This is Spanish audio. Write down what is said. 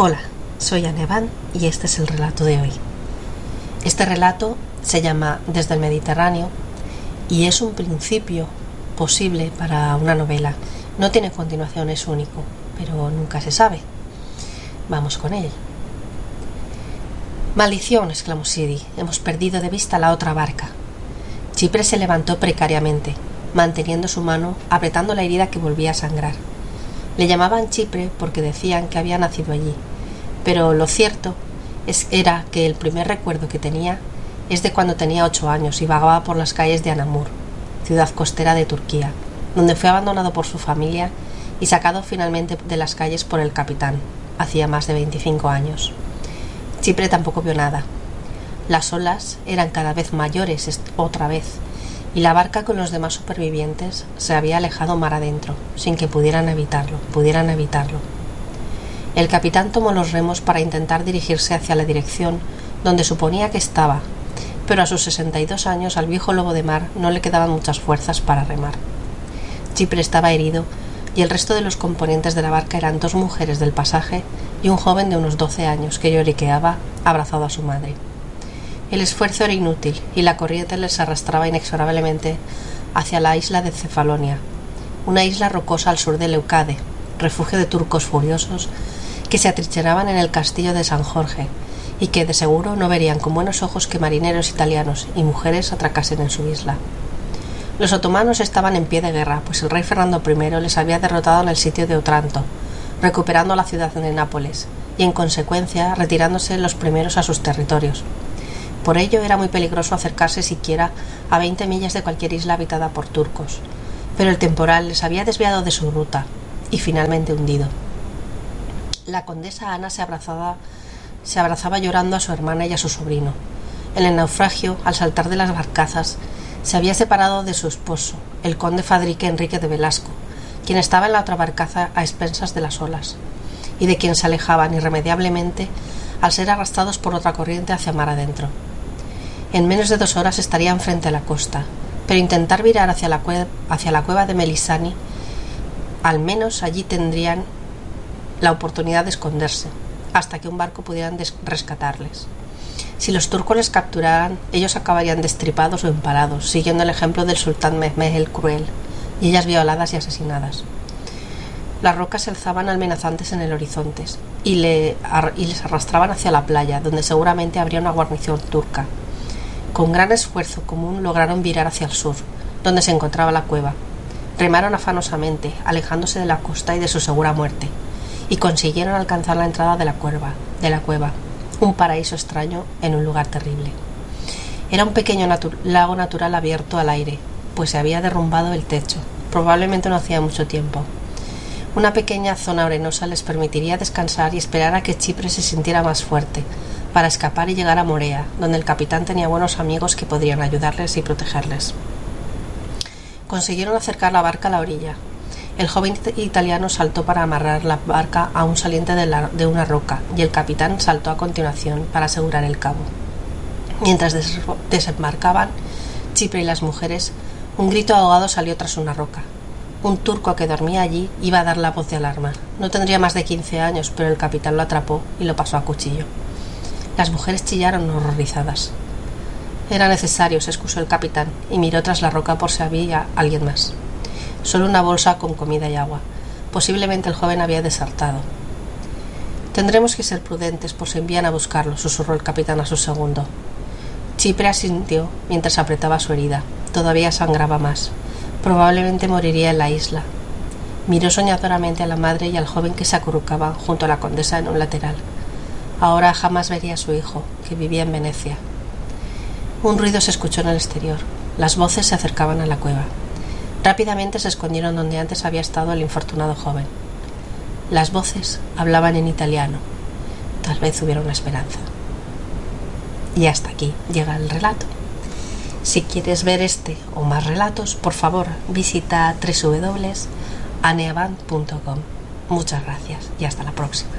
Hola, soy Anevan y este es el relato de hoy. Este relato se llama Desde el Mediterráneo y es un principio posible para una novela. No tiene continuación, es único, pero nunca se sabe. Vamos con él. Maldición, exclamó Sidi. Hemos perdido de vista la otra barca. Chipre se levantó precariamente, manteniendo su mano apretando la herida que volvía a sangrar. Le llamaban Chipre porque decían que había nacido allí, pero lo cierto es, era que el primer recuerdo que tenía es de cuando tenía ocho años y vagaba por las calles de Anamur, ciudad costera de Turquía, donde fue abandonado por su familia y sacado finalmente de las calles por el capitán, hacía más de veinticinco años. Chipre tampoco vio nada. Las olas eran cada vez mayores otra vez, y la barca con los demás supervivientes se había alejado mar adentro, sin que pudieran evitarlo, pudieran evitarlo. El capitán tomó los remos para intentar dirigirse hacia la dirección donde suponía que estaba, pero a sus sesenta y dos años al viejo lobo de mar no le quedaban muchas fuerzas para remar. Chipre estaba herido y el resto de los componentes de la barca eran dos mujeres del pasaje y un joven de unos doce años que lloriqueaba abrazado a su madre. El esfuerzo era inútil y la corriente les arrastraba inexorablemente hacia la isla de Cefalonia, una isla rocosa al sur de Leucade, refugio de turcos furiosos que se atrincheraban en el castillo de San Jorge y que de seguro no verían con buenos ojos que marineros italianos y mujeres atracasen en su isla. Los otomanos estaban en pie de guerra, pues el rey Fernando I les había derrotado en el sitio de Otranto, recuperando la ciudad de Nápoles, y en consecuencia retirándose los primeros a sus territorios, por ello era muy peligroso acercarse siquiera a veinte millas de cualquier isla habitada por turcos. Pero el temporal les había desviado de su ruta y finalmente hundido. La condesa Ana se abrazaba, llorando a su hermana y a su sobrino. En el naufragio, al saltar de las barcazas, se había separado de su esposo, el conde Fadrique Enrique de Velasco, quien estaba en la otra barcaza a expensas de las olas, y de quien se alejaban irremediablemente al ser arrastrados por otra corriente hacia mar adentro. En menos de dos horas estarían frente a la costa, pero intentar virar hacia la cueva de Melisani, al menos allí tendrían la oportunidad de esconderse, hasta que un barco pudiera rescatarles. Si los turcos les capturaran, ellos acabarían destripados o empalados, siguiendo el ejemplo del sultán Mehmed el Cruel, y ellas violadas y asesinadas. Las rocas se alzaban amenazantes en el horizonte y, y les arrastraban hacia la playa, donde seguramente habría una guarnición turca, con gran esfuerzo común lograron virar hacia el sur, donde se encontraba la cueva. Remaron afanosamente, alejándose de la costa y de su segura muerte, y consiguieron alcanzar la entrada de la cueva, de la cueva, un paraíso extraño en un lugar terrible. Era un pequeño lago natural abierto al aire, pues se había derrumbado el techo. Probablemente no hacía mucho tiempo. Una pequeña zona arenosa les permitiría descansar y esperar a que Chipre se sintiera más fuerte, para escapar y llegar a Morea, donde el capitán tenía buenos amigos que podrían ayudarles y protegerles. Consiguieron acercar la barca a la orilla. El joven italiano saltó para amarrar la barca a un saliente de, una roca y el capitán saltó a continuación para asegurar el cabo. Mientras desembarcaban Chipre y las mujeres, un grito ahogado salió tras una roca. Un turco que dormía allí iba a dar la voz de alarma. No tendría más de quince años, pero el capitán lo atrapó y lo pasó a cuchillo. Las mujeres chillaron horrorizadas. Era necesario, se excusó el capitán, y miró tras la roca por si había alguien más. Solo una bolsa con comida y agua. Posiblemente el joven había desertado. Tendremos que ser prudentes por si envían a buscarlo, susurró el capitán a su segundo. Chipre asintió mientras apretaba su herida. Todavía sangraba más. Probablemente moriría en la isla. Miró soñadoramente a la madre y al joven que se acurrucaban junto a la condesa en un lateral. Ahora jamás vería a su hijo, que vivía en Venecia. Un ruido se escuchó en el exterior. Las voces se acercaban a la cueva. Rápidamente se escondieron donde antes había estado el infortunado joven. Las voces hablaban en italiano. Tal vez hubiera una esperanza. Y hasta aquí llega el relato. Si quieres ver este o más relatos, por favor visita www.aneaband.com. Muchas gracias y hasta la próxima.